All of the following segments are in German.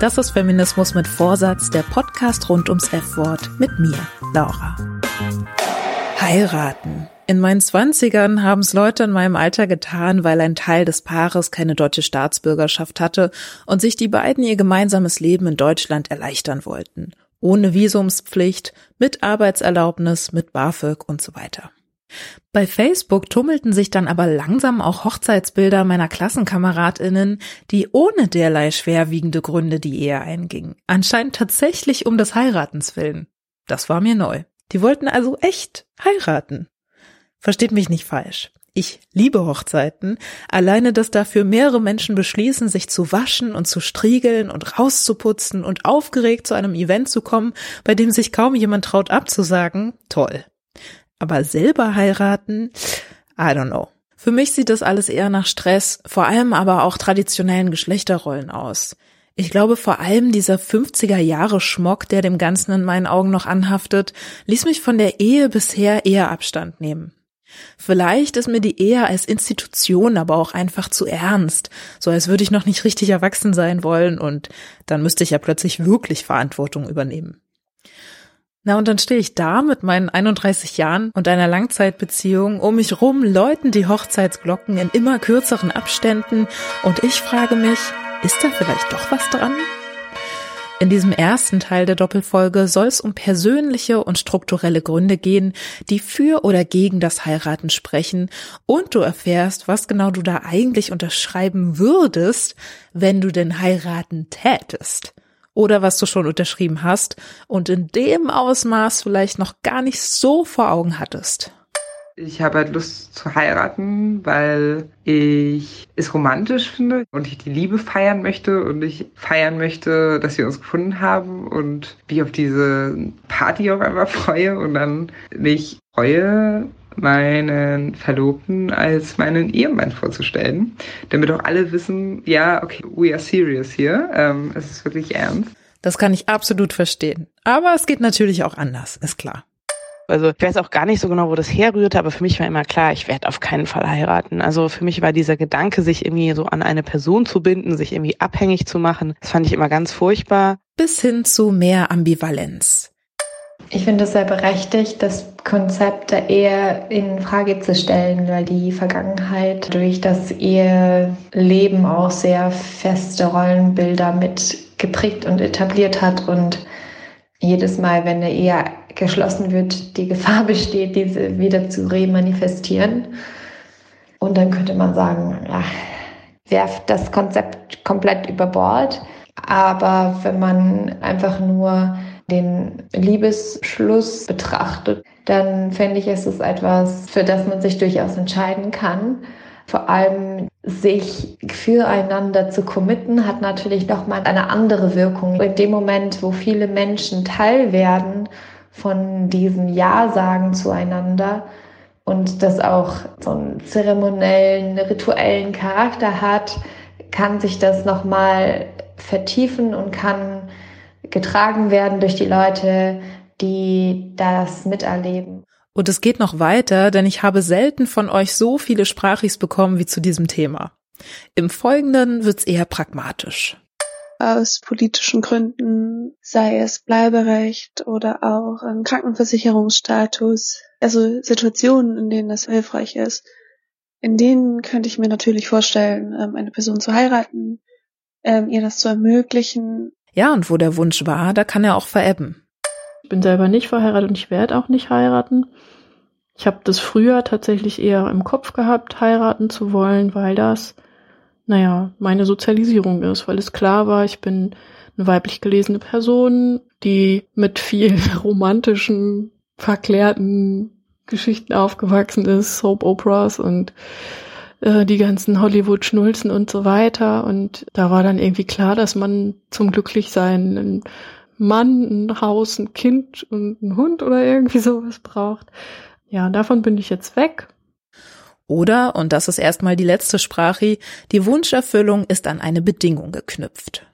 Das ist Feminismus mit Vorsatz, der Podcast rund ums F-Wort mit mir, Laura. Heiraten. In meinen Zwanzigern haben es Leute in meinem Alter getan, weil ein Teil des Paares keine deutsche Staatsbürgerschaft hatte und sich die beiden ihr gemeinsames Leben in Deutschland erleichtern wollten. Ohne Visumspflicht, mit Arbeitserlaubnis, mit BAföG und so weiter. Bei Facebook tummelten sich dann aber langsam auch Hochzeitsbilder meiner Klassenkameradinnen, die ohne derlei schwerwiegende Gründe die Ehe eingingen. Anscheinend tatsächlich um des Heiratens willen. Das war mir neu. Die wollten also echt heiraten. Versteht mich nicht falsch. Ich liebe Hochzeiten. Alleine, dass dafür mehrere Menschen beschließen, sich zu waschen und zu striegeln und rauszuputzen und aufgeregt zu einem Event zu kommen, bei dem sich kaum jemand traut abzusagen, toll. Aber selber heiraten, I don't know. Für mich sieht das alles eher nach Stress, vor allem aber auch traditionellen Geschlechterrollen aus. Ich glaube vor allem dieser 50er Jahre Schmock, der dem Ganzen in meinen Augen noch anhaftet, ließ mich von der Ehe bisher eher Abstand nehmen. Vielleicht ist mir die Ehe als Institution aber auch einfach zu ernst, so als würde ich noch nicht richtig erwachsen sein wollen und dann müsste ich ja plötzlich wirklich Verantwortung übernehmen. Na, und dann stehe ich da mit meinen 31 Jahren und einer Langzeitbeziehung, um mich rum läuten die Hochzeitsglocken in immer kürzeren Abständen. Und ich frage mich, ist da vielleicht doch was dran? In diesem ersten Teil der Doppelfolge soll es um persönliche und strukturelle Gründe gehen, die für oder gegen das Heiraten sprechen. Und du erfährst, was genau du da eigentlich unterschreiben würdest, wenn du denn heiraten tätest oder was du schon unterschrieben hast und in dem Ausmaß vielleicht noch gar nicht so vor Augen hattest. Ich habe halt Lust zu heiraten, weil ich es romantisch finde und ich die Liebe feiern möchte und ich feiern möchte, dass wir uns gefunden haben und mich auf diese Party auch einfach freue und dann mich freue, meinen Verlobten als meinen Ehemann vorzustellen, damit auch alle wissen, ja, okay, we are serious hier, ähm, es ist wirklich ernst. Das kann ich absolut verstehen. Aber es geht natürlich auch anders, ist klar. Also ich weiß auch gar nicht so genau, wo das herrührte, aber für mich war immer klar, ich werde auf keinen Fall heiraten. Also für mich war dieser Gedanke, sich irgendwie so an eine Person zu binden, sich irgendwie abhängig zu machen, das fand ich immer ganz furchtbar. Bis hin zu mehr Ambivalenz. Ich finde es sehr berechtigt, das Konzept der Ehe in Frage zu stellen, weil die Vergangenheit durch das Eheleben auch sehr feste Rollenbilder mit geprägt und etabliert hat und jedes Mal, wenn eine Ehe geschlossen wird, die Gefahr besteht, diese wieder zu remanifestieren. Und dann könnte man sagen, ja, werft das Konzept komplett über Bord. Aber wenn man einfach nur den Liebesschluss betrachtet, dann fände ich, es ist etwas, für das man sich durchaus entscheiden kann. Vor allem sich füreinander zu committen, hat natürlich nochmal eine andere Wirkung. In dem Moment, wo viele Menschen Teil werden von diesem Ja-Sagen zueinander und das auch so einen zeremoniellen, rituellen Charakter hat, kann sich das nochmal vertiefen und kann getragen werden durch die Leute, die das miterleben. Und es geht noch weiter, denn ich habe selten von euch so viele Sprachis bekommen wie zu diesem Thema. Im Folgenden wird's eher pragmatisch. Aus politischen Gründen, sei es Bleiberecht oder auch ein Krankenversicherungsstatus, also Situationen, in denen das hilfreich ist. In denen könnte ich mir natürlich vorstellen, ähm, eine Person zu heiraten, ähm, ihr das zu ermöglichen, ja, und wo der Wunsch war, da kann er auch verebben. Ich bin selber nicht verheiratet und ich werde auch nicht heiraten. Ich habe das früher tatsächlich eher im Kopf gehabt, heiraten zu wollen, weil das, naja, meine Sozialisierung ist, weil es klar war, ich bin eine weiblich gelesene Person, die mit viel romantischen, verklärten Geschichten aufgewachsen ist, Soap Operas und äh, die ganzen Hollywood-Schnulzen und so weiter. Und da war dann irgendwie klar, dass man zum Glücklichsein einen Mann, ein Haus, ein Kind und einen Hund oder irgendwie sowas braucht. Ja, davon bin ich jetzt weg. Oder, und das ist erstmal die letzte Sprache, die Wunscherfüllung ist an eine Bedingung geknüpft.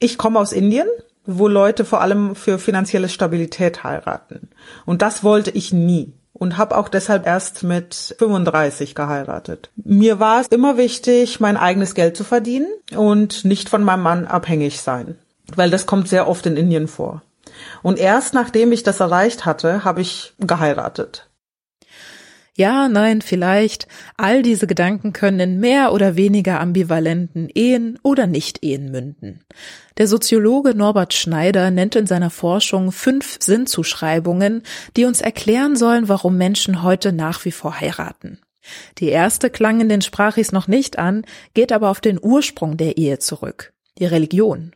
Ich komme aus Indien, wo Leute vor allem für finanzielle Stabilität heiraten. Und das wollte ich nie und habe auch deshalb erst mit 35 geheiratet. Mir war es immer wichtig, mein eigenes Geld zu verdienen und nicht von meinem Mann abhängig sein, weil das kommt sehr oft in Indien vor. Und erst nachdem ich das erreicht hatte, habe ich geheiratet. Ja, nein, vielleicht. All diese Gedanken können in mehr oder weniger ambivalenten Ehen oder Nicht-Ehen münden. Der Soziologe Norbert Schneider nennt in seiner Forschung fünf Sinnzuschreibungen, die uns erklären sollen, warum Menschen heute nach wie vor heiraten. Die erste klang in den Sprachis noch nicht an, geht aber auf den Ursprung der Ehe zurück. Die Religion.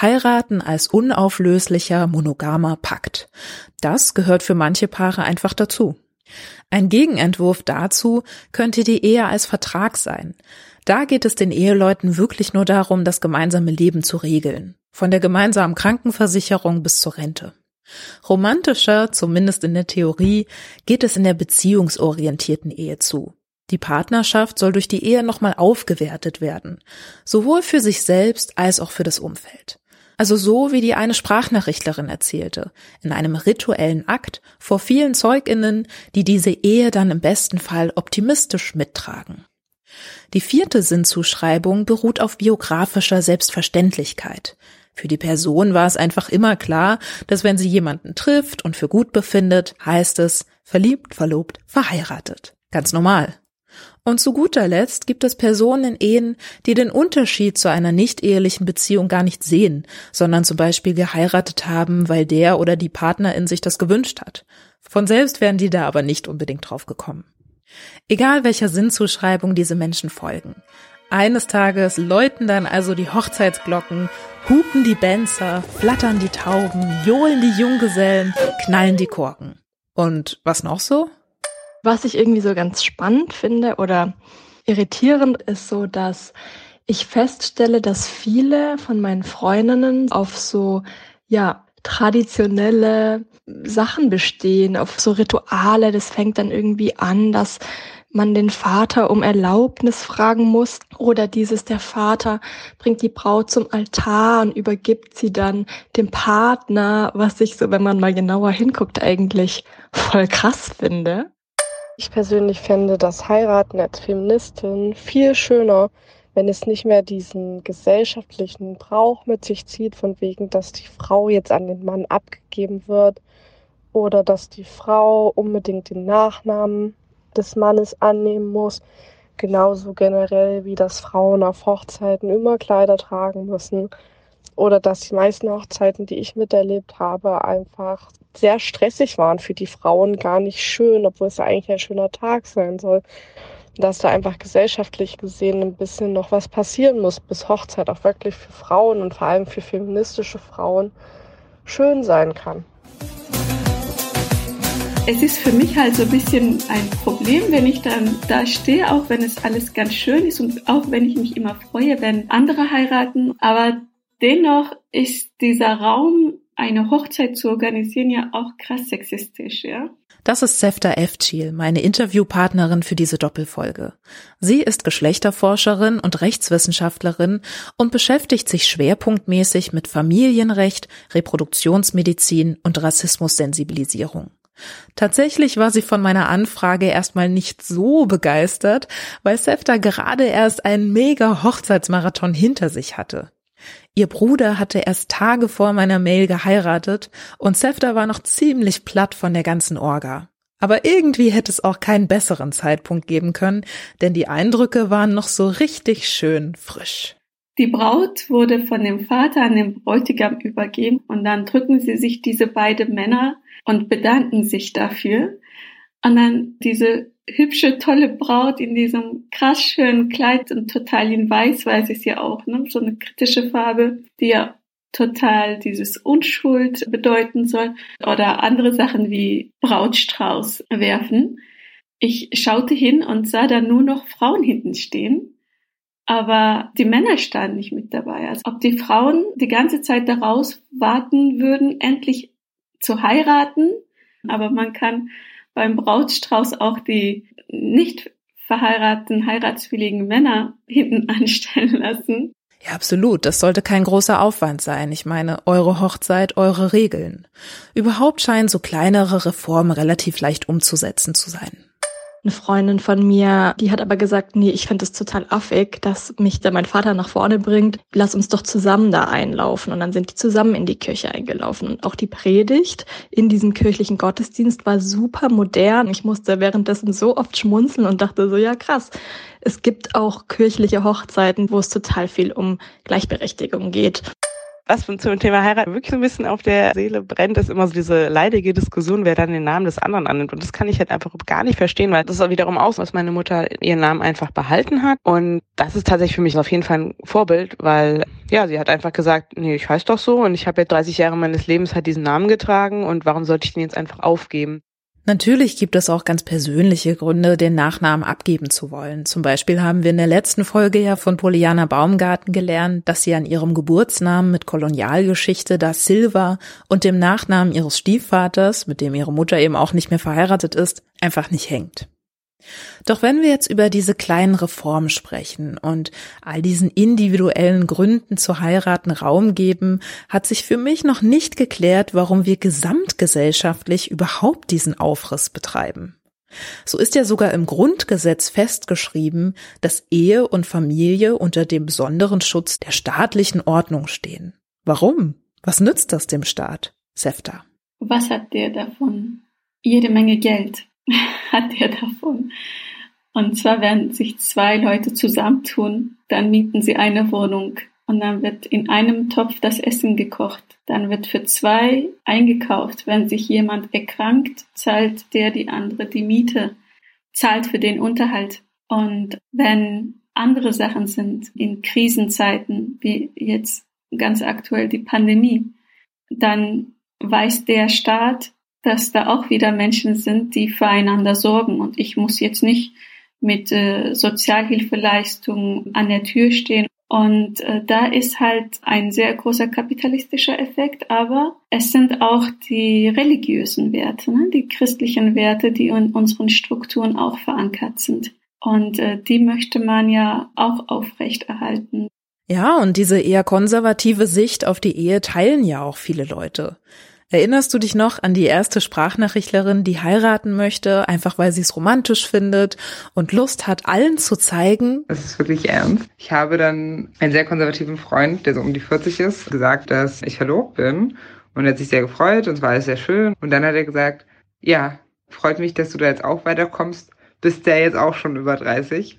Heiraten als unauflöslicher, monogamer Pakt. Das gehört für manche Paare einfach dazu. Ein Gegenentwurf dazu könnte die Ehe als Vertrag sein. Da geht es den Eheleuten wirklich nur darum, das gemeinsame Leben zu regeln. Von der gemeinsamen Krankenversicherung bis zur Rente. Romantischer, zumindest in der Theorie, geht es in der beziehungsorientierten Ehe zu. Die Partnerschaft soll durch die Ehe nochmal aufgewertet werden, sowohl für sich selbst als auch für das Umfeld. Also so wie die eine Sprachnachrichtlerin erzählte, in einem rituellen Akt vor vielen Zeuginnen, die diese Ehe dann im besten Fall optimistisch mittragen. Die vierte Sinnzuschreibung beruht auf biografischer Selbstverständlichkeit. Für die Person war es einfach immer klar, dass wenn sie jemanden trifft und für gut befindet, heißt es verliebt, verlobt, verheiratet. Ganz normal. Und zu guter Letzt gibt es Personen in Ehen, die den Unterschied zu einer nicht-ehelichen Beziehung gar nicht sehen, sondern zum Beispiel geheiratet haben, weil der oder die Partnerin sich das gewünscht hat. Von selbst wären die da aber nicht unbedingt drauf gekommen. Egal welcher Sinnzuschreibung diese Menschen folgen. Eines Tages läuten dann also die Hochzeitsglocken, hupen die Benzer, flattern die Tauben, johlen die Junggesellen, knallen die Korken. Und was noch so? Was ich irgendwie so ganz spannend finde oder irritierend ist so, dass ich feststelle, dass viele von meinen Freundinnen auf so, ja, traditionelle Sachen bestehen, auf so Rituale. Das fängt dann irgendwie an, dass man den Vater um Erlaubnis fragen muss oder dieses der Vater bringt die Braut zum Altar und übergibt sie dann dem Partner, was ich so, wenn man mal genauer hinguckt, eigentlich voll krass finde. Ich persönlich fände das Heiraten als Feministin viel schöner, wenn es nicht mehr diesen gesellschaftlichen Brauch mit sich zieht, von wegen, dass die Frau jetzt an den Mann abgegeben wird oder dass die Frau unbedingt den Nachnamen des Mannes annehmen muss. Genauso generell wie dass Frauen auf Hochzeiten immer Kleider tragen müssen oder dass die meisten Hochzeiten, die ich miterlebt habe, einfach sehr stressig waren für die Frauen, gar nicht schön, obwohl es ja eigentlich ein schöner Tag sein soll. Dass da einfach gesellschaftlich gesehen ein bisschen noch was passieren muss, bis Hochzeit auch wirklich für Frauen und vor allem für feministische Frauen schön sein kann. Es ist für mich halt so ein bisschen ein Problem, wenn ich dann da stehe, auch wenn es alles ganz schön ist und auch wenn ich mich immer freue, wenn andere heiraten. Aber dennoch ist dieser Raum eine Hochzeit zu organisieren ja auch krass sexistisch, ja. Das ist Sefta Efchil, meine Interviewpartnerin für diese Doppelfolge. Sie ist Geschlechterforscherin und Rechtswissenschaftlerin und beschäftigt sich schwerpunktmäßig mit Familienrecht, Reproduktionsmedizin und Rassismussensibilisierung. Tatsächlich war sie von meiner Anfrage erstmal nicht so begeistert, weil Sefta gerade erst einen mega Hochzeitsmarathon hinter sich hatte. Ihr Bruder hatte erst Tage vor meiner Mail geheiratet und Sefta war noch ziemlich platt von der ganzen Orga. Aber irgendwie hätte es auch keinen besseren Zeitpunkt geben können, denn die Eindrücke waren noch so richtig schön frisch. Die Braut wurde von dem Vater an den Bräutigam übergeben und dann drücken sie sich diese beiden Männer und bedanken sich dafür. Und dann diese hübsche, tolle Braut in diesem krass schönen Kleid und total in weiß, weiß ich ja auch, ne? so eine kritische Farbe, die ja total dieses Unschuld bedeuten soll oder andere Sachen wie Brautstrauß werfen. Ich schaute hin und sah da nur noch Frauen hinten stehen aber die Männer standen nicht mit dabei. Also ob die Frauen die ganze Zeit daraus warten würden, endlich zu heiraten. Aber man kann beim Brautstrauß auch die nicht verheirateten, heiratswilligen Männer hinten anstellen lassen. Ja, absolut. Das sollte kein großer Aufwand sein. Ich meine, eure Hochzeit, eure Regeln. Überhaupt scheinen so kleinere Reformen relativ leicht umzusetzen zu sein eine Freundin von mir, die hat aber gesagt, nee, ich finde es total affig, dass mich da mein Vater nach vorne bringt. Lass uns doch zusammen da einlaufen. Und dann sind die zusammen in die Kirche eingelaufen. Und auch die Predigt in diesem kirchlichen Gottesdienst war super modern. Ich musste währenddessen so oft schmunzeln und dachte so, ja krass. Es gibt auch kirchliche Hochzeiten, wo es total viel um Gleichberechtigung geht was zum Thema Heirat wirklich so ein bisschen auf der Seele brennt, ist immer so diese leidige Diskussion, wer dann den Namen des anderen annimmt. Und das kann ich halt einfach gar nicht verstehen, weil das ist auch wiederum aus, was meine Mutter ihren Namen einfach behalten hat. Und das ist tatsächlich für mich auf jeden Fall ein Vorbild, weil ja, sie hat einfach gesagt, nee, ich heiße doch so und ich habe ja 30 Jahre meines Lebens halt diesen Namen getragen und warum sollte ich den jetzt einfach aufgeben? Natürlich gibt es auch ganz persönliche Gründe, den Nachnamen abgeben zu wollen. Zum Beispiel haben wir in der letzten Folge ja von Poliana Baumgarten gelernt, dass sie an ihrem Geburtsnamen mit Kolonialgeschichte da Silva und dem Nachnamen ihres Stiefvaters, mit dem ihre Mutter eben auch nicht mehr verheiratet ist, einfach nicht hängt. Doch wenn wir jetzt über diese kleinen Reformen sprechen und all diesen individuellen Gründen zu heiraten Raum geben, hat sich für mich noch nicht geklärt, warum wir gesamtgesellschaftlich überhaupt diesen Aufriss betreiben. So ist ja sogar im Grundgesetz festgeschrieben, dass Ehe und Familie unter dem besonderen Schutz der staatlichen Ordnung stehen. Warum? Was nützt das dem Staat? Sefta. Was hat der davon? Jede Menge Geld. hat er davon. Und zwar, wenn sich zwei Leute zusammentun, dann mieten sie eine Wohnung und dann wird in einem Topf das Essen gekocht. Dann wird für zwei eingekauft. Wenn sich jemand erkrankt, zahlt der die andere die Miete, zahlt für den Unterhalt. Und wenn andere Sachen sind in Krisenzeiten, wie jetzt ganz aktuell die Pandemie, dann weiß der Staat, dass da auch wieder Menschen sind, die füreinander sorgen. Und ich muss jetzt nicht mit äh, Sozialhilfeleistungen an der Tür stehen. Und äh, da ist halt ein sehr großer kapitalistischer Effekt, aber es sind auch die religiösen Werte, ne? die christlichen Werte, die in unseren Strukturen auch verankert sind. Und äh, die möchte man ja auch aufrechterhalten. Ja, und diese eher konservative Sicht auf die Ehe teilen ja auch viele Leute. Erinnerst du dich noch an die erste Sprachnachrichtlerin, die heiraten möchte, einfach weil sie es romantisch findet und Lust hat, allen zu zeigen? Das ist wirklich ernst. Ich habe dann einen sehr konservativen Freund, der so um die 40 ist, gesagt, dass ich verlobt bin. Und er hat sich sehr gefreut und es war alles sehr schön. Und dann hat er gesagt, ja, freut mich, dass du da jetzt auch weiterkommst. Bist der jetzt auch schon über 30?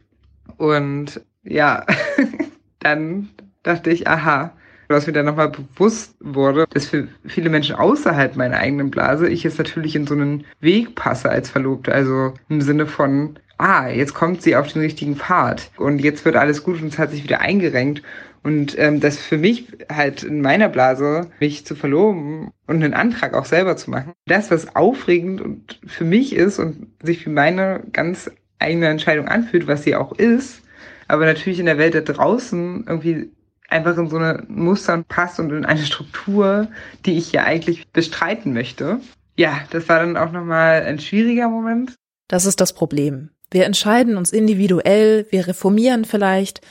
Und ja, dann dachte ich, aha, was mir dann nochmal bewusst wurde, dass für viele Menschen außerhalb meiner eigenen Blase ich jetzt natürlich in so einen Weg passe als Verlobte. Also im Sinne von, ah, jetzt kommt sie auf den richtigen Pfad und jetzt wird alles gut und es hat sich wieder eingerenkt. Und ähm, das für mich halt in meiner Blase, mich zu verloben und einen Antrag auch selber zu machen, das, was aufregend und für mich ist und sich für meine ganz eigene Entscheidung anfühlt, was sie auch ist, aber natürlich in der Welt da draußen irgendwie einfach in so eine Muster passt und in eine Struktur, die ich ja eigentlich bestreiten möchte. Ja, das war dann auch nochmal ein schwieriger Moment. Das ist das Problem. Wir entscheiden uns individuell, wir reformieren vielleicht,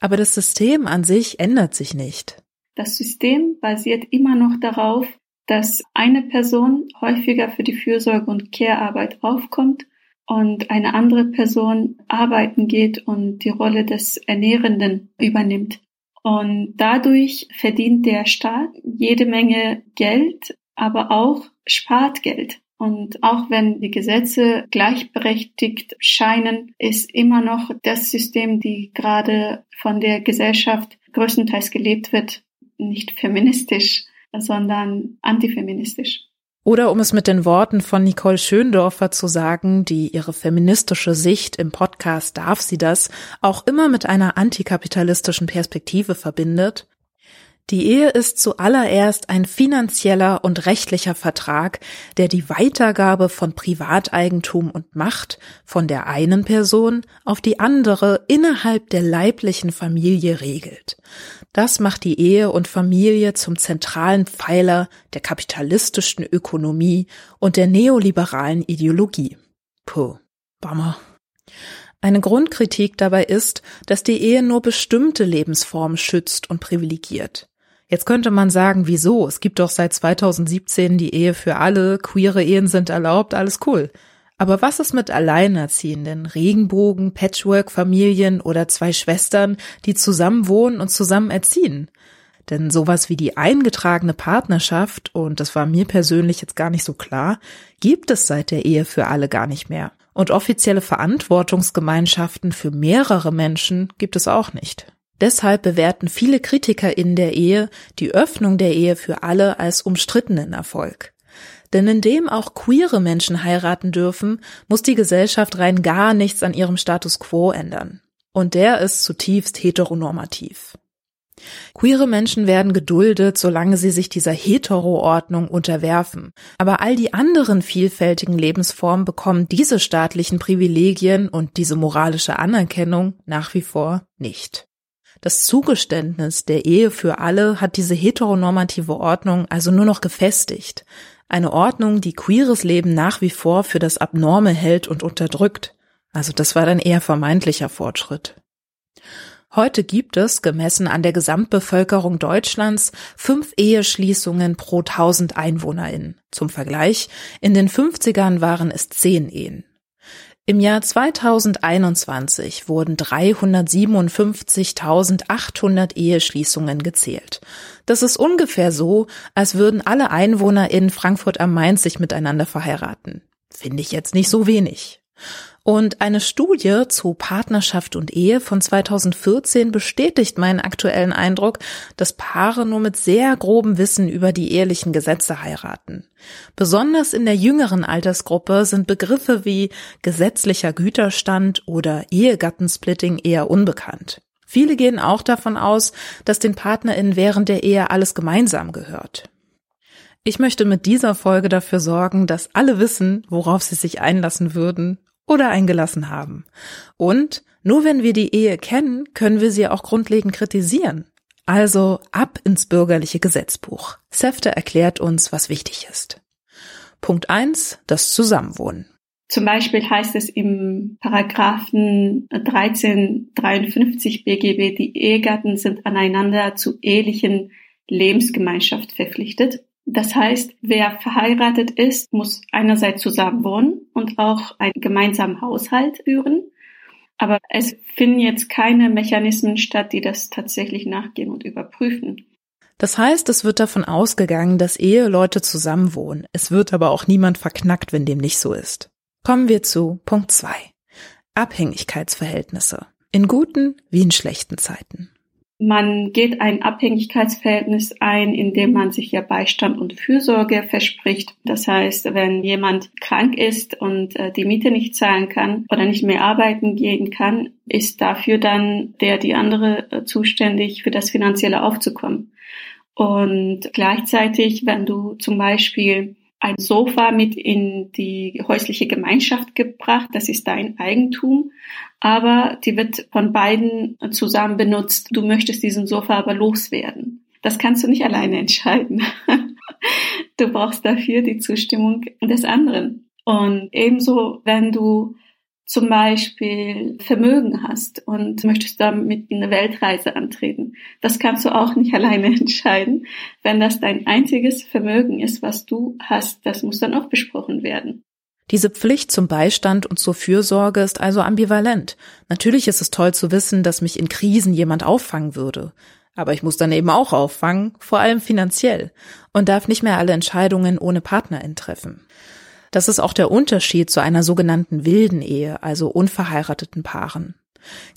aber das System an sich ändert sich nicht. Das System basiert immer noch darauf, dass eine Person häufiger für die Fürsorge und Care-Arbeit aufkommt und eine andere Person arbeiten geht und die Rolle des Ernährenden übernimmt. Und dadurch verdient der Staat jede Menge Geld, aber auch spart Geld. Und auch wenn die Gesetze gleichberechtigt scheinen, ist immer noch das System, die gerade von der Gesellschaft größtenteils gelebt wird, nicht feministisch, sondern antifeministisch. Oder um es mit den Worten von Nicole Schöndorfer zu sagen, die ihre feministische Sicht im Podcast Darf sie das auch immer mit einer antikapitalistischen Perspektive verbindet, die Ehe ist zuallererst ein finanzieller und rechtlicher Vertrag, der die Weitergabe von Privateigentum und Macht von der einen Person auf die andere innerhalb der leiblichen Familie regelt. Das macht die Ehe und Familie zum zentralen Pfeiler der kapitalistischen Ökonomie und der neoliberalen Ideologie. Puh, Bummer. Eine Grundkritik dabei ist, dass die Ehe nur bestimmte Lebensformen schützt und privilegiert. Jetzt könnte man sagen, wieso? Es gibt doch seit 2017 die Ehe für alle, queere Ehen sind erlaubt, alles cool. Aber was ist mit Alleinerziehenden, Regenbogen, Patchwork-Familien oder zwei Schwestern, die zusammen wohnen und zusammen erziehen? Denn sowas wie die eingetragene Partnerschaft, und das war mir persönlich jetzt gar nicht so klar, gibt es seit der Ehe für alle gar nicht mehr. Und offizielle Verantwortungsgemeinschaften für mehrere Menschen gibt es auch nicht. Deshalb bewerten viele Kritiker in der Ehe die Öffnung der Ehe für alle als umstrittenen Erfolg. Denn indem auch queere Menschen heiraten dürfen, muss die Gesellschaft rein gar nichts an ihrem Status quo ändern. Und der ist zutiefst heteronormativ. Queere Menschen werden geduldet, solange sie sich dieser Hetero-Ordnung unterwerfen. Aber all die anderen vielfältigen Lebensformen bekommen diese staatlichen Privilegien und diese moralische Anerkennung nach wie vor nicht. Das Zugeständnis der Ehe für alle hat diese heteronormative Ordnung also nur noch gefestigt. Eine Ordnung, die queeres Leben nach wie vor für das Abnorme hält und unterdrückt. Also das war dann eher vermeintlicher Fortschritt. Heute gibt es, gemessen an der Gesamtbevölkerung Deutschlands, fünf Eheschließungen pro tausend EinwohnerInnen. Zum Vergleich, in den 50ern waren es zehn Ehen. Im Jahr 2021 wurden 357.800 Eheschließungen gezählt. Das ist ungefähr so, als würden alle Einwohner in Frankfurt am Main sich miteinander verheiraten. Finde ich jetzt nicht so wenig. Und eine Studie zu Partnerschaft und Ehe von 2014 bestätigt meinen aktuellen Eindruck, dass Paare nur mit sehr grobem Wissen über die ehelichen Gesetze heiraten. Besonders in der jüngeren Altersgruppe sind Begriffe wie gesetzlicher Güterstand oder Ehegattensplitting eher unbekannt. Viele gehen auch davon aus, dass den PartnerInnen während der Ehe alles gemeinsam gehört. Ich möchte mit dieser Folge dafür sorgen, dass alle wissen, worauf sie sich einlassen würden oder eingelassen haben. Und nur wenn wir die Ehe kennen, können wir sie auch grundlegend kritisieren. Also ab ins bürgerliche Gesetzbuch. Sefte erklärt uns, was wichtig ist. Punkt eins: das Zusammenwohnen. Zum Beispiel heißt es im Paragraphen 1353 BGB, die Ehegatten sind aneinander zu ehelichen Lebensgemeinschaft verpflichtet. Das heißt, wer verheiratet ist, muss einerseits zusammen wohnen und auch einen gemeinsamen Haushalt führen. Aber es finden jetzt keine Mechanismen statt, die das tatsächlich nachgehen und überprüfen. Das heißt, es wird davon ausgegangen, dass Eheleute zusammenwohnen. Es wird aber auch niemand verknackt, wenn dem nicht so ist. Kommen wir zu Punkt zwei: Abhängigkeitsverhältnisse. In guten wie in schlechten Zeiten. Man geht ein Abhängigkeitsverhältnis ein, indem man sich ja Beistand und Fürsorge verspricht. Das heißt, wenn jemand krank ist und äh, die Miete nicht zahlen kann oder nicht mehr arbeiten gehen kann, ist dafür dann der die andere äh, zuständig für das finanzielle Aufzukommen. Und gleichzeitig, wenn du zum Beispiel ein Sofa mit in die häusliche Gemeinschaft gebracht. Das ist dein Eigentum, aber die wird von beiden zusammen benutzt. Du möchtest diesen Sofa aber loswerden. Das kannst du nicht alleine entscheiden. du brauchst dafür die Zustimmung des anderen. Und ebenso, wenn du zum Beispiel Vermögen hast und möchtest damit eine Weltreise antreten. Das kannst du auch nicht alleine entscheiden. Wenn das dein einziges Vermögen ist, was du hast, das muss dann auch besprochen werden. Diese Pflicht zum Beistand und zur Fürsorge ist also ambivalent. Natürlich ist es toll zu wissen, dass mich in Krisen jemand auffangen würde. Aber ich muss dann eben auch auffangen, vor allem finanziell, und darf nicht mehr alle Entscheidungen ohne Partnerin treffen. Das ist auch der Unterschied zu einer sogenannten wilden Ehe, also unverheirateten Paaren.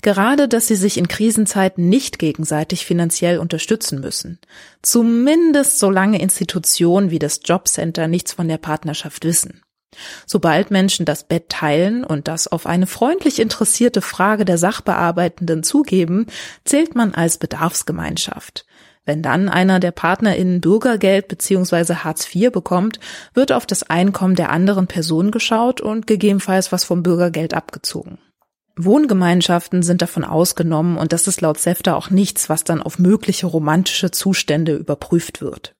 Gerade, dass sie sich in Krisenzeiten nicht gegenseitig finanziell unterstützen müssen. Zumindest solange Institutionen wie das Jobcenter nichts von der Partnerschaft wissen. Sobald Menschen das Bett teilen und das auf eine freundlich interessierte Frage der Sachbearbeitenden zugeben, zählt man als Bedarfsgemeinschaft. Wenn dann einer der PartnerInnen Bürgergeld bzw. Hartz IV bekommt, wird auf das Einkommen der anderen Person geschaut und gegebenenfalls was vom Bürgergeld abgezogen. Wohngemeinschaften sind davon ausgenommen und das ist laut SEFTA auch nichts, was dann auf mögliche romantische Zustände überprüft wird.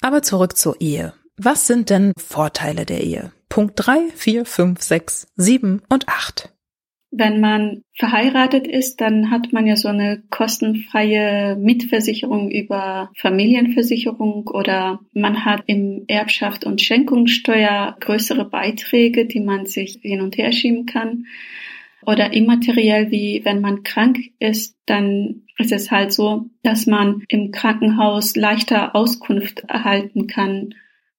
Aber zurück zur Ehe. Was sind denn Vorteile der Ehe? Punkt 3, 4, 5, 6, 7 und 8. Wenn man verheiratet ist, dann hat man ja so eine kostenfreie Mitversicherung über Familienversicherung oder man hat im Erbschaft und Schenkungssteuer größere Beiträge, die man sich hin und her schieben kann. Oder immateriell, wie wenn man krank ist, dann ist es halt so, dass man im Krankenhaus leichter Auskunft erhalten kann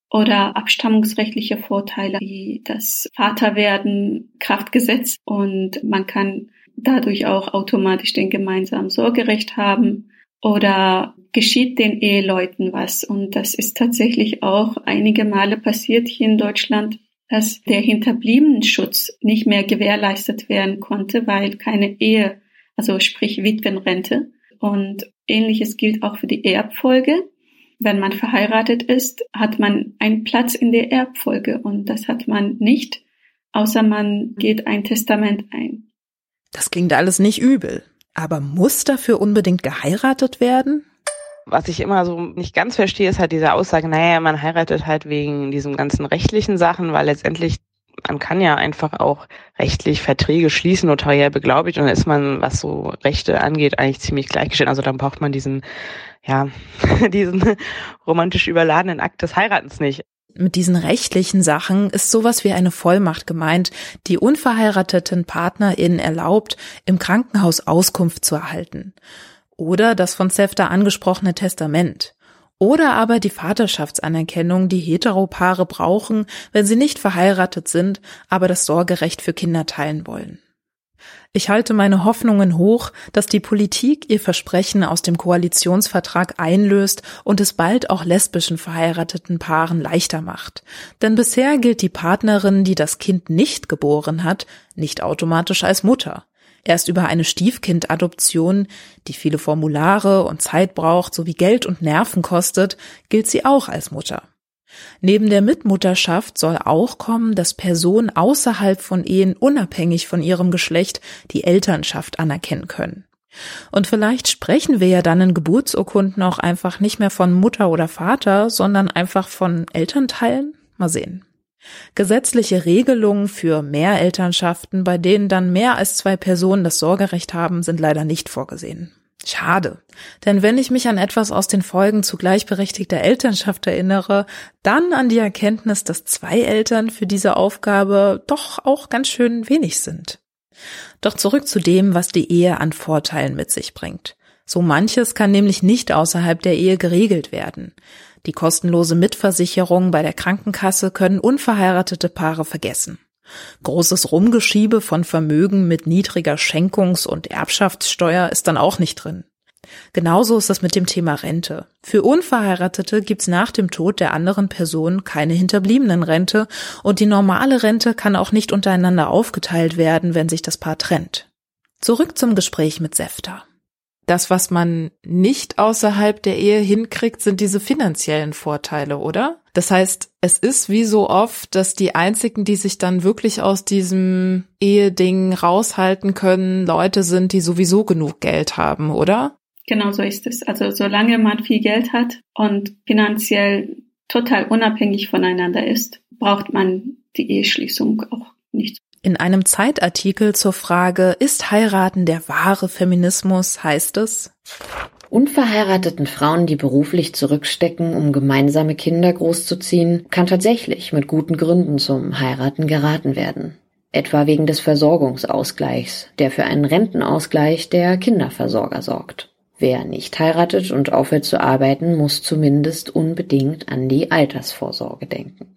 oder abstammungsrechtliche Vorteile wie das Vaterwerden, Kraftgesetz. Und man kann dadurch auch automatisch den gemeinsamen Sorgerecht haben oder geschieht den Eheleuten was. Und das ist tatsächlich auch einige Male passiert hier in Deutschland, dass der Hinterbliebenenschutz nicht mehr gewährleistet werden konnte, weil keine Ehe, also sprich Witwenrente. Und ähnliches gilt auch für die Erbfolge wenn man verheiratet ist, hat man einen Platz in der Erbfolge und das hat man nicht, außer man geht ein Testament ein. Das klingt alles nicht übel. Aber muss dafür unbedingt geheiratet werden? Was ich immer so nicht ganz verstehe, ist halt diese Aussage, naja, man heiratet halt wegen diesen ganzen rechtlichen Sachen, weil letztendlich man kann ja einfach auch rechtlich Verträge schließen, notariell beglaubigt, und dann ist man, was so Rechte angeht, eigentlich ziemlich gleichgestellt. Also dann braucht man diesen, ja, diesen romantisch überladenen Akt des Heiratens nicht. Mit diesen rechtlichen Sachen ist sowas wie eine Vollmacht gemeint, die unverheirateten PartnerInnen erlaubt, im Krankenhaus Auskunft zu erhalten. Oder das von Sefta angesprochene Testament. Oder aber die Vaterschaftsanerkennung, die Heteropaare brauchen, wenn sie nicht verheiratet sind, aber das Sorgerecht für Kinder teilen wollen. Ich halte meine Hoffnungen hoch, dass die Politik ihr Versprechen aus dem Koalitionsvertrag einlöst und es bald auch lesbischen verheirateten Paaren leichter macht. Denn bisher gilt die Partnerin, die das Kind nicht geboren hat, nicht automatisch als Mutter. Erst über eine Stiefkindadoption, die viele Formulare und Zeit braucht sowie Geld und Nerven kostet, gilt sie auch als Mutter. Neben der Mitmutterschaft soll auch kommen, dass Personen außerhalb von Ehen unabhängig von ihrem Geschlecht die Elternschaft anerkennen können. Und vielleicht sprechen wir ja dann in Geburtsurkunden auch einfach nicht mehr von Mutter oder Vater, sondern einfach von Elternteilen? Mal sehen. Gesetzliche Regelungen für Mehrelternschaften, bei denen dann mehr als zwei Personen das Sorgerecht haben, sind leider nicht vorgesehen. Schade. Denn wenn ich mich an etwas aus den Folgen zu gleichberechtigter Elternschaft erinnere, dann an die Erkenntnis, dass zwei Eltern für diese Aufgabe doch auch ganz schön wenig sind. Doch zurück zu dem, was die Ehe an Vorteilen mit sich bringt. So manches kann nämlich nicht außerhalb der Ehe geregelt werden. Die kostenlose Mitversicherung bei der Krankenkasse können unverheiratete Paare vergessen. Großes Rumgeschiebe von Vermögen mit niedriger Schenkungs- und Erbschaftssteuer ist dann auch nicht drin. Genauso ist das mit dem Thema Rente. Für Unverheiratete gibt's nach dem Tod der anderen Person keine hinterbliebenen Rente und die normale Rente kann auch nicht untereinander aufgeteilt werden, wenn sich das Paar trennt. Zurück zum Gespräch mit Sefta. Das, was man nicht außerhalb der Ehe hinkriegt, sind diese finanziellen Vorteile, oder? Das heißt, es ist wie so oft, dass die einzigen, die sich dann wirklich aus diesem Eheding raushalten können, Leute sind, die sowieso genug Geld haben, oder? Genau so ist es. Also solange man viel Geld hat und finanziell total unabhängig voneinander ist, braucht man die Eheschließung auch nicht. In einem Zeitartikel zur Frage, ist Heiraten der wahre Feminismus, heißt es, Unverheirateten Frauen, die beruflich zurückstecken, um gemeinsame Kinder großzuziehen, kann tatsächlich mit guten Gründen zum Heiraten geraten werden. Etwa wegen des Versorgungsausgleichs, der für einen Rentenausgleich der Kinderversorger sorgt. Wer nicht heiratet und aufhört zu arbeiten, muss zumindest unbedingt an die Altersvorsorge denken.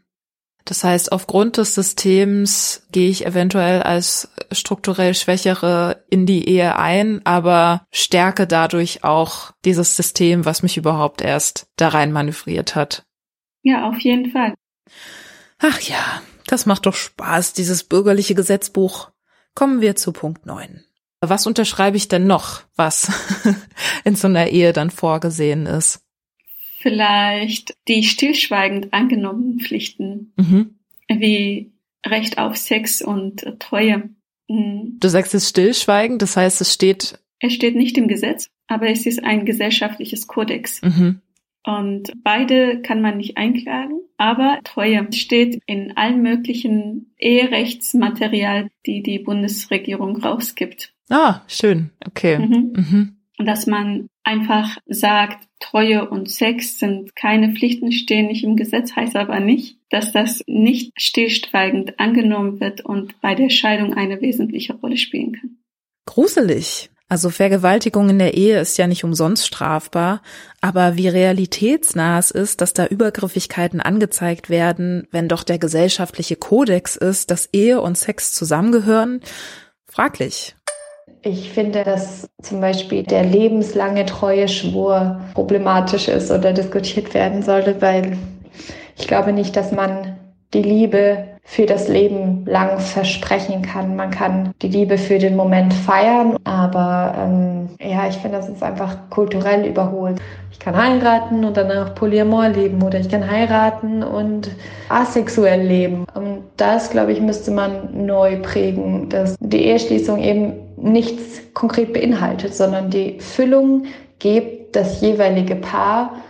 Das heißt, aufgrund des Systems gehe ich eventuell als strukturell Schwächere in die Ehe ein, aber stärke dadurch auch dieses System, was mich überhaupt erst da rein manövriert hat. Ja, auf jeden Fall. Ach ja, das macht doch Spaß, dieses bürgerliche Gesetzbuch. Kommen wir zu Punkt 9. Was unterschreibe ich denn noch, was in so einer Ehe dann vorgesehen ist? Vielleicht die stillschweigend angenommenen Pflichten, mhm. wie Recht auf Sex und Treue. Mhm. Du sagst es stillschweigend, das heißt, es steht. Es steht nicht im Gesetz, aber es ist ein gesellschaftliches Kodex. Mhm. Und beide kann man nicht einklagen, aber Treue steht in allen möglichen Eherechtsmaterial, die die Bundesregierung rausgibt. Ah, schön. Okay. Mhm. Mhm. Dass man einfach sagt, Treue und Sex sind keine Pflichten, stehen nicht im Gesetz, heißt aber nicht, dass das nicht stillschweigend angenommen wird und bei der Scheidung eine wesentliche Rolle spielen kann. Gruselig. Also Vergewaltigung in der Ehe ist ja nicht umsonst strafbar, aber wie realitätsnah es ist, dass da Übergriffigkeiten angezeigt werden, wenn doch der gesellschaftliche Kodex ist, dass Ehe und Sex zusammengehören, fraglich. Ich finde, dass zum Beispiel der lebenslange Treueschwur problematisch ist oder diskutiert werden sollte, weil ich glaube nicht, dass man die Liebe für das Leben lang versprechen kann. Man kann die Liebe für den Moment feiern, aber ähm, ja, ich finde, das ist einfach kulturell überholt. Ich kann heiraten und danach Polyamor leben oder ich kann heiraten und asexuell leben. Und das, glaube ich, müsste man neu prägen, dass die Eheschließung eben nichts konkret beinhaltet, sondern die Füllung gibt das jeweilige Paar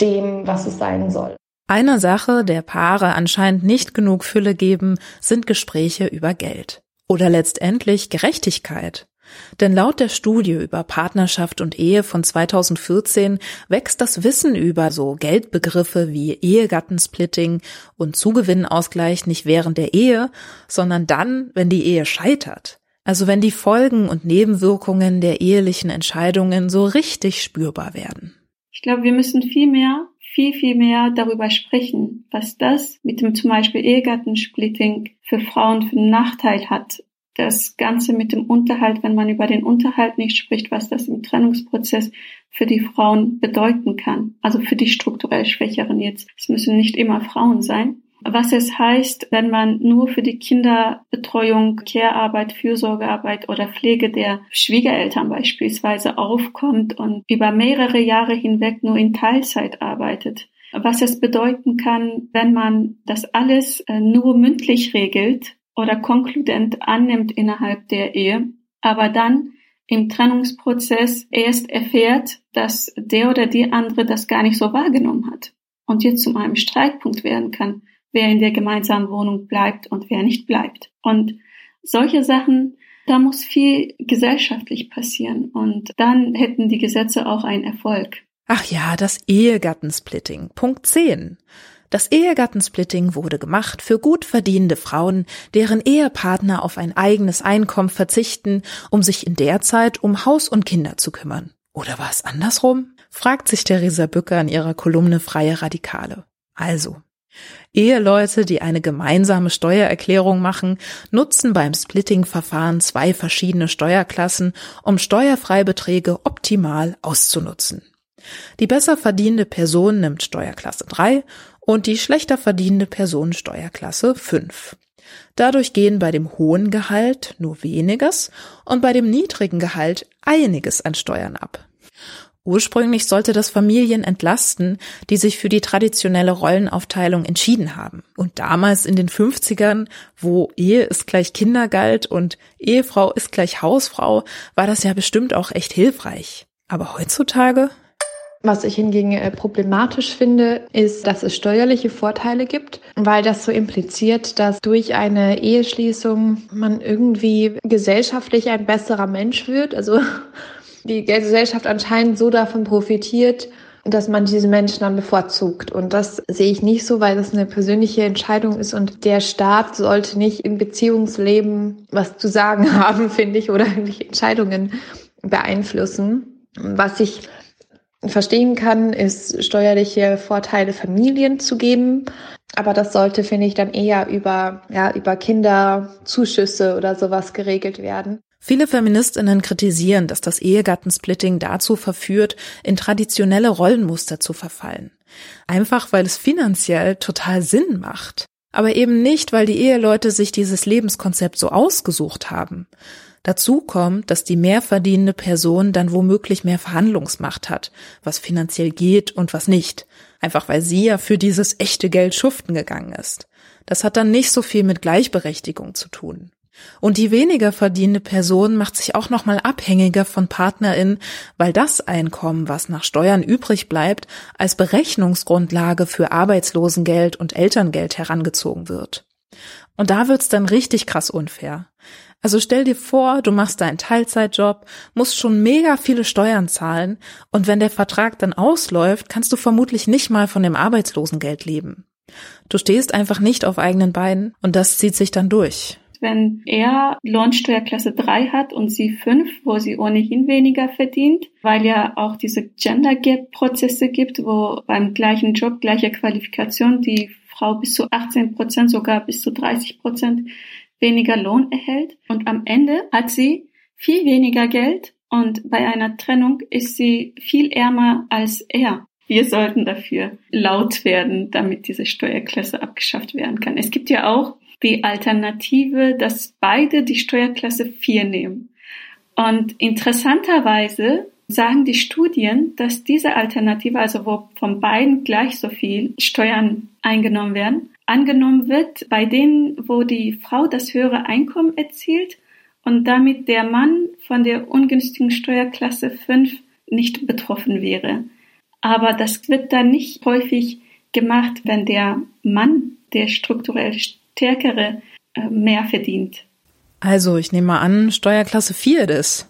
dem, was es sein soll. Einer Sache, der Paare anscheinend nicht genug Fülle geben, sind Gespräche über Geld. Oder letztendlich Gerechtigkeit. Denn laut der Studie über Partnerschaft und Ehe von 2014 wächst das Wissen über so Geldbegriffe wie Ehegattensplitting und Zugewinnausgleich nicht während der Ehe, sondern dann, wenn die Ehe scheitert. Also wenn die Folgen und Nebenwirkungen der ehelichen Entscheidungen so richtig spürbar werden. Ich glaube, wir müssen viel mehr viel, viel mehr darüber sprechen, was das mit dem zum Beispiel Ehegattensplitting für Frauen für einen Nachteil hat. Das Ganze mit dem Unterhalt, wenn man über den Unterhalt nicht spricht, was das im Trennungsprozess für die Frauen bedeuten kann. Also für die strukturell Schwächeren jetzt. Es müssen nicht immer Frauen sein was es heißt, wenn man nur für die Kinderbetreuung, Care-Arbeit, Fürsorgearbeit oder Pflege der Schwiegereltern beispielsweise aufkommt und über mehrere Jahre hinweg nur in Teilzeit arbeitet. Was es bedeuten kann, wenn man das alles äh, nur mündlich regelt oder konkludent annimmt innerhalb der Ehe, aber dann im Trennungsprozess erst erfährt, dass der oder die andere das gar nicht so wahrgenommen hat und jetzt zu einem Streitpunkt werden kann wer in der gemeinsamen Wohnung bleibt und wer nicht bleibt. Und solche Sachen, da muss viel gesellschaftlich passieren und dann hätten die Gesetze auch einen Erfolg. Ach ja, das Ehegattensplitting. Punkt 10. Das Ehegattensplitting wurde gemacht für gut verdienende Frauen, deren Ehepartner auf ein eigenes Einkommen verzichten, um sich in der Zeit um Haus und Kinder zu kümmern. Oder war es andersrum? fragt sich Theresa Bücker in ihrer Kolumne Freie Radikale. Also, Eheleute, die eine gemeinsame Steuererklärung machen, nutzen beim Splitting-Verfahren zwei verschiedene Steuerklassen, um Steuerfreibeträge optimal auszunutzen. Die besser verdienende Person nimmt Steuerklasse 3 und die schlechter verdienende Person Steuerklasse 5. Dadurch gehen bei dem hohen Gehalt nur weniges und bei dem niedrigen Gehalt einiges an Steuern ab. Ursprünglich sollte das Familien entlasten, die sich für die traditionelle Rollenaufteilung entschieden haben. Und damals in den 50ern, wo Ehe ist gleich Kinder galt und Ehefrau ist gleich Hausfrau, war das ja bestimmt auch echt hilfreich. Aber heutzutage? Was ich hingegen äh, problematisch finde, ist, dass es steuerliche Vorteile gibt, weil das so impliziert, dass durch eine Eheschließung man irgendwie gesellschaftlich ein besserer Mensch wird. Also die Gesellschaft anscheinend so davon profitiert, dass man diese Menschen dann bevorzugt. Und das sehe ich nicht so, weil das eine persönliche Entscheidung ist und der Staat sollte nicht im Beziehungsleben was zu sagen haben, finde ich, oder irgendwelche Entscheidungen beeinflussen. Was ich verstehen kann, ist steuerliche Vorteile Familien zu geben. Aber das sollte, finde ich, dann eher über, ja, über Kinderzuschüsse oder sowas geregelt werden. Viele Feministinnen kritisieren, dass das Ehegattensplitting dazu verführt, in traditionelle Rollenmuster zu verfallen. Einfach weil es finanziell total Sinn macht. Aber eben nicht, weil die Eheleute sich dieses Lebenskonzept so ausgesucht haben. Dazu kommt, dass die mehr verdienende Person dann womöglich mehr Verhandlungsmacht hat, was finanziell geht und was nicht. Einfach weil sie ja für dieses echte Geld schuften gegangen ist. Das hat dann nicht so viel mit Gleichberechtigung zu tun. Und die weniger verdienende Person macht sich auch nochmal abhängiger von PartnerInnen, weil das Einkommen, was nach Steuern übrig bleibt, als Berechnungsgrundlage für Arbeitslosengeld und Elterngeld herangezogen wird. Und da wird's dann richtig krass unfair. Also stell dir vor, du machst deinen Teilzeitjob, musst schon mega viele Steuern zahlen und wenn der Vertrag dann ausläuft, kannst du vermutlich nicht mal von dem Arbeitslosengeld leben. Du stehst einfach nicht auf eigenen Beinen und das zieht sich dann durch wenn er Lohnsteuerklasse 3 hat und sie 5, wo sie ohnehin weniger verdient, weil ja auch diese Gender Gap Prozesse gibt, wo beim gleichen Job, gleicher Qualifikation die Frau bis zu 18 Prozent, sogar bis zu 30 Prozent weniger Lohn erhält. Und am Ende hat sie viel weniger Geld und bei einer Trennung ist sie viel ärmer als er. Wir sollten dafür laut werden, damit diese Steuerklasse abgeschafft werden kann. Es gibt ja auch die Alternative, dass beide die Steuerklasse 4 nehmen. Und interessanterweise sagen die Studien, dass diese Alternative, also wo von beiden gleich so viel Steuern eingenommen werden, angenommen wird bei denen, wo die Frau das höhere Einkommen erzielt und damit der Mann von der ungünstigen Steuerklasse 5 nicht betroffen wäre. Aber das wird dann nicht häufig gemacht, wenn der Mann, der strukturell Stärkere äh, mehr verdient. Also, ich nehme mal an, Steuerklasse 4 ist.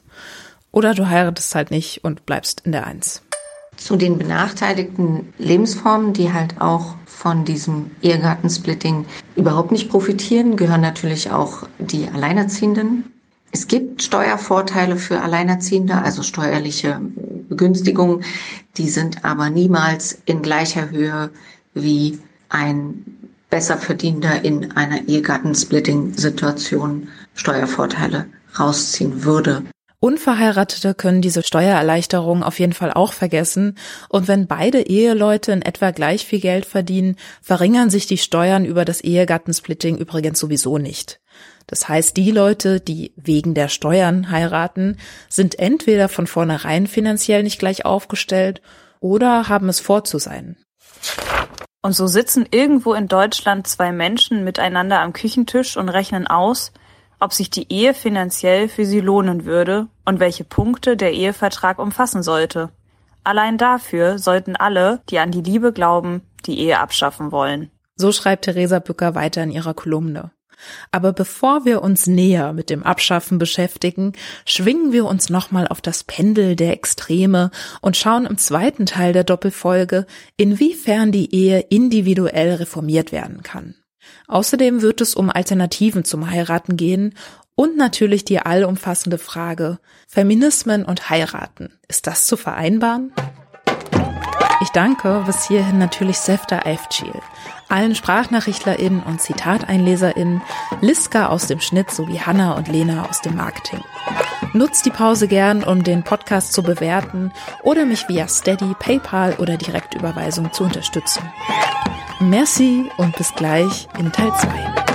Oder du heiratest halt nicht und bleibst in der 1. Zu den benachteiligten Lebensformen, die halt auch von diesem Ehegattensplitting überhaupt nicht profitieren, gehören natürlich auch die Alleinerziehenden. Es gibt Steuervorteile für Alleinerziehende, also steuerliche Begünstigungen, die sind aber niemals in gleicher Höhe wie ein Besserverdienter in einer Ehegattensplitting-Situation Steuervorteile rausziehen würde. Unverheiratete können diese Steuererleichterung auf jeden Fall auch vergessen. Und wenn beide Eheleute in etwa gleich viel Geld verdienen, verringern sich die Steuern über das Ehegattensplitting übrigens sowieso nicht. Das heißt, die Leute, die wegen der Steuern heiraten, sind entweder von vornherein finanziell nicht gleich aufgestellt oder haben es vor zu sein. Und so sitzen irgendwo in Deutschland zwei Menschen miteinander am Küchentisch und rechnen aus, ob sich die Ehe finanziell für sie lohnen würde und welche Punkte der Ehevertrag umfassen sollte. Allein dafür sollten alle, die an die Liebe glauben, die Ehe abschaffen wollen. So schreibt Theresa Bücker weiter in ihrer Kolumne. Aber bevor wir uns näher mit dem Abschaffen beschäftigen, schwingen wir uns nochmal auf das Pendel der Extreme und schauen im zweiten Teil der Doppelfolge, inwiefern die Ehe individuell reformiert werden kann. Außerdem wird es um Alternativen zum Heiraten gehen und natürlich die allumfassende Frage, Feminismen und Heiraten, ist das zu vereinbaren? Ich danke bis hierhin natürlich Sefta Eifchil, allen SprachnachrichtlerInnen und ZitateinleserInnen, Liska aus dem Schnitt sowie Hanna und Lena aus dem Marketing. Nutzt die Pause gern, um den Podcast zu bewerten oder mich via Steady, PayPal oder Direktüberweisung zu unterstützen. Merci und bis gleich in Teil 2.